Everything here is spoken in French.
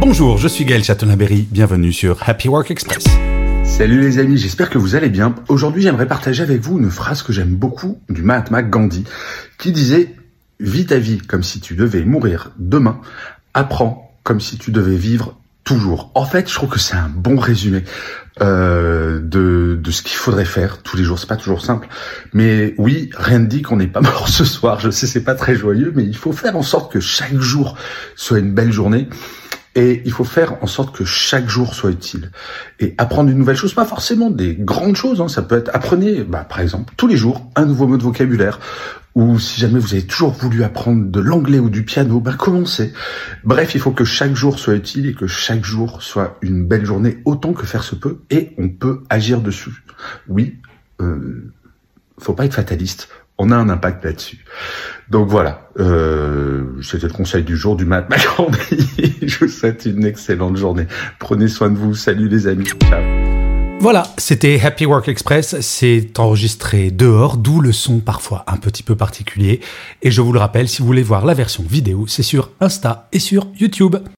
Bonjour, je suis Gaël Chatonaberry, bienvenue sur Happy Work Express. Salut les amis, j'espère que vous allez bien. Aujourd'hui j'aimerais partager avec vous une phrase que j'aime beaucoup du Mahatma Gandhi qui disait « Vis ta vie comme si tu devais mourir demain, apprends comme si tu devais vivre toujours. En fait, je trouve que c'est un bon résumé euh, de, de ce qu'il faudrait faire tous les jours. C'est pas toujours simple, mais oui, rien ne dit qu'on n'est pas mort ce soir. Je sais, c'est pas très joyeux, mais il faut faire en sorte que chaque jour soit une belle journée. Et il faut faire en sorte que chaque jour soit utile. Et apprendre une nouvelle chose, pas forcément des grandes choses, hein. ça peut être apprenez, bah, par exemple, tous les jours, un nouveau mot de vocabulaire, ou si jamais vous avez toujours voulu apprendre de l'anglais ou du piano, bah commencez. Bref, il faut que chaque jour soit utile et que chaque jour soit une belle journée, autant que faire se peut, et on peut agir dessus. Oui, euh, faut pas être fataliste, on a un impact là-dessus. Donc voilà, euh, c'était le conseil du jour du mat Je vous souhaite une excellente journée. Prenez soin de vous. Salut les amis. Ciao. Voilà, c'était Happy Work Express. C'est enregistré dehors, d'où le son parfois un petit peu particulier. Et je vous le rappelle, si vous voulez voir la version vidéo, c'est sur Insta et sur YouTube.